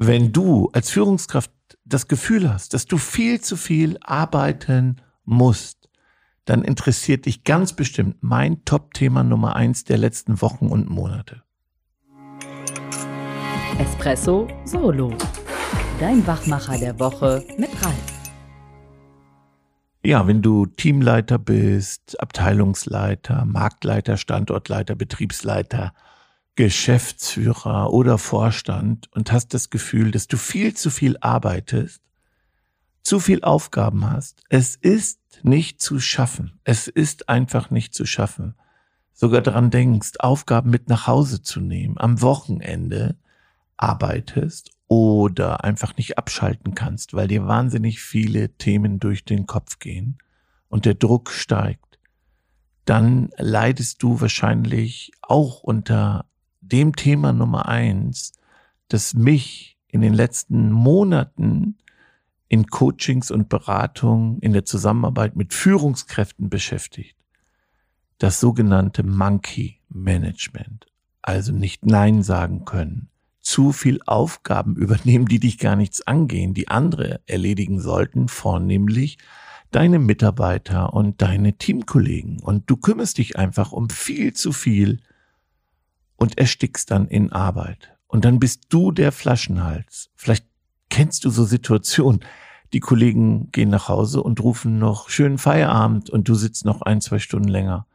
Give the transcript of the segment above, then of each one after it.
Wenn du als Führungskraft das Gefühl hast, dass du viel zu viel arbeiten musst, dann interessiert dich ganz bestimmt mein Top-Thema Nummer eins der letzten Wochen und Monate. Espresso Solo. Dein Wachmacher der Woche mit Ralf. Ja, wenn du Teamleiter bist, Abteilungsleiter, Marktleiter, Standortleiter, Betriebsleiter, Geschäftsführer oder Vorstand und hast das Gefühl, dass du viel zu viel arbeitest, zu viel Aufgaben hast, es ist nicht zu schaffen. Es ist einfach nicht zu schaffen. Sogar daran denkst, Aufgaben mit nach Hause zu nehmen, am Wochenende arbeitest oder einfach nicht abschalten kannst, weil dir wahnsinnig viele Themen durch den Kopf gehen und der Druck steigt, dann leidest du wahrscheinlich auch unter dem Thema Nummer eins, das mich in den letzten Monaten in Coachings und Beratungen in der Zusammenarbeit mit Führungskräften beschäftigt. Das sogenannte Monkey Management. Also nicht Nein sagen können. Zu viel Aufgaben übernehmen, die dich gar nichts angehen, die andere erledigen sollten, vornehmlich deine Mitarbeiter und deine Teamkollegen. Und du kümmerst dich einfach um viel zu viel und erstickst dann in Arbeit. Und dann bist du der Flaschenhals. Vielleicht Kennst du so Situationen? Die Kollegen gehen nach Hause und rufen noch schönen Feierabend und du sitzt noch ein, zwei Stunden länger.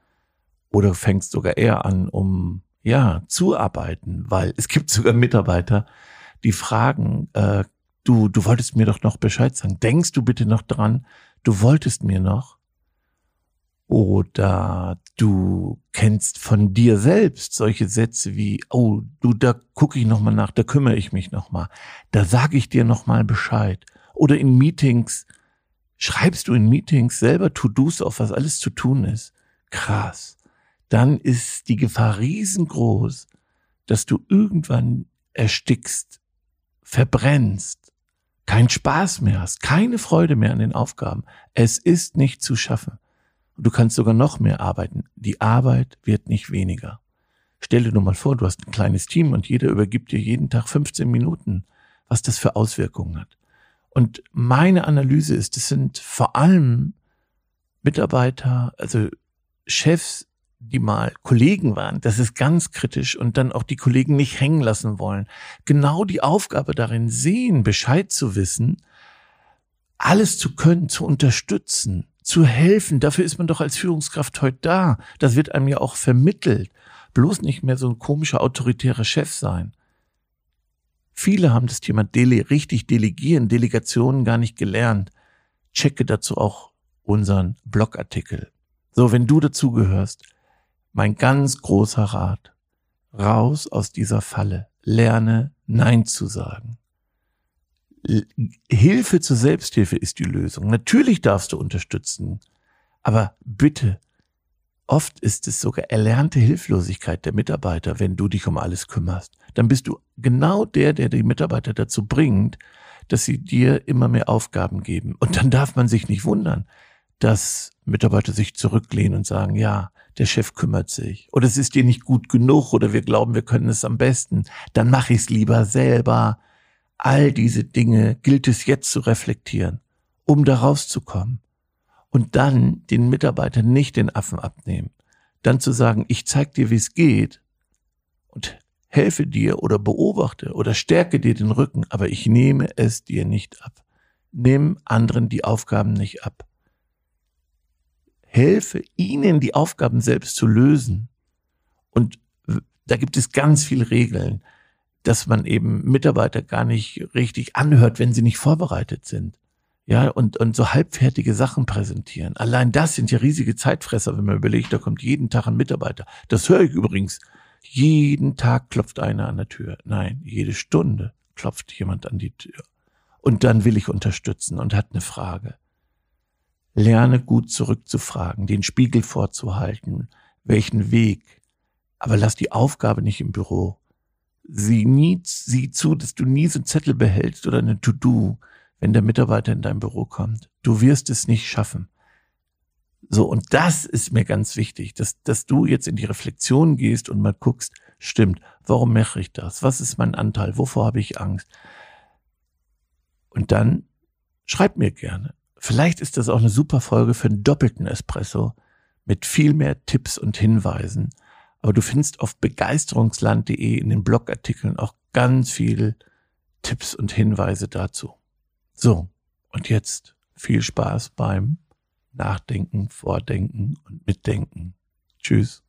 Oder fängst sogar eher an, um ja, zu arbeiten, weil es gibt sogar Mitarbeiter, die fragen, äh, du, du wolltest mir doch noch Bescheid sagen. Denkst du bitte noch dran, du wolltest mir noch? Oder du kennst von dir selbst solche Sätze wie, oh, du, da gucke ich nochmal nach, da kümmere ich mich nochmal, da sage ich dir nochmal Bescheid. Oder in Meetings, schreibst du in Meetings selber To-Dos auf, was alles zu tun ist. Krass. Dann ist die Gefahr riesengroß, dass du irgendwann erstickst, verbrennst, keinen Spaß mehr hast, keine Freude mehr an den Aufgaben. Es ist nicht zu schaffen. Du kannst sogar noch mehr arbeiten. Die Arbeit wird nicht weniger. Stell dir nur mal vor, du hast ein kleines Team und jeder übergibt dir jeden Tag 15 Minuten, was das für Auswirkungen hat. Und meine Analyse ist, es sind vor allem Mitarbeiter, also Chefs, die mal Kollegen waren, das ist ganz kritisch und dann auch die Kollegen nicht hängen lassen wollen. Genau die Aufgabe darin sehen, Bescheid zu wissen, alles zu können, zu unterstützen, zu helfen. Dafür ist man doch als Führungskraft heute da. Das wird einem ja auch vermittelt. Bloß nicht mehr so ein komischer autoritärer Chef sein. Viele haben das Thema Dele richtig delegieren, Delegationen gar nicht gelernt. Checke dazu auch unseren Blogartikel. So, wenn du dazugehörst, mein ganz großer Rat. Raus aus dieser Falle. Lerne Nein zu sagen. Hilfe zur Selbsthilfe ist die Lösung. Natürlich darfst du unterstützen, aber bitte, oft ist es sogar erlernte Hilflosigkeit der Mitarbeiter, wenn du dich um alles kümmerst. Dann bist du genau der, der die Mitarbeiter dazu bringt, dass sie dir immer mehr Aufgaben geben. Und dann darf man sich nicht wundern, dass Mitarbeiter sich zurücklehnen und sagen, ja, der Chef kümmert sich. Oder es ist dir nicht gut genug oder wir glauben, wir können es am besten. Dann mache ich es lieber selber. All diese Dinge gilt es jetzt zu reflektieren, um da rauszukommen. Und dann den Mitarbeitern nicht den Affen abnehmen. Dann zu sagen, ich zeig dir, wie es geht und helfe dir oder beobachte oder stärke dir den Rücken, aber ich nehme es dir nicht ab. Nimm anderen die Aufgaben nicht ab. Helfe ihnen, die Aufgaben selbst zu lösen. Und da gibt es ganz viele Regeln dass man eben Mitarbeiter gar nicht richtig anhört, wenn sie nicht vorbereitet sind. Ja, und, und so halbfertige Sachen präsentieren. Allein das sind ja riesige Zeitfresser, wenn man überlegt, da kommt jeden Tag ein Mitarbeiter. Das höre ich übrigens. Jeden Tag klopft einer an der Tür. Nein, jede Stunde klopft jemand an die Tür. Und dann will ich unterstützen und hat eine Frage. Lerne gut zurückzufragen, den Spiegel vorzuhalten, welchen Weg. Aber lass die Aufgabe nicht im Büro sieh nie, sieh zu, dass du nie so einen Zettel behältst oder eine To-Do, wenn der Mitarbeiter in dein Büro kommt. Du wirst es nicht schaffen. So, und das ist mir ganz wichtig, dass, dass du jetzt in die Reflexion gehst und mal guckst, stimmt, warum mache ich das? Was ist mein Anteil? Wovor habe ich Angst? Und dann schreibt mir gerne. Vielleicht ist das auch eine super Folge für einen doppelten Espresso mit viel mehr Tipps und Hinweisen. Aber du findest auf begeisterungsland.de in den Blogartikeln auch ganz viel Tipps und Hinweise dazu. So, und jetzt viel Spaß beim Nachdenken, Vordenken und Mitdenken. Tschüss.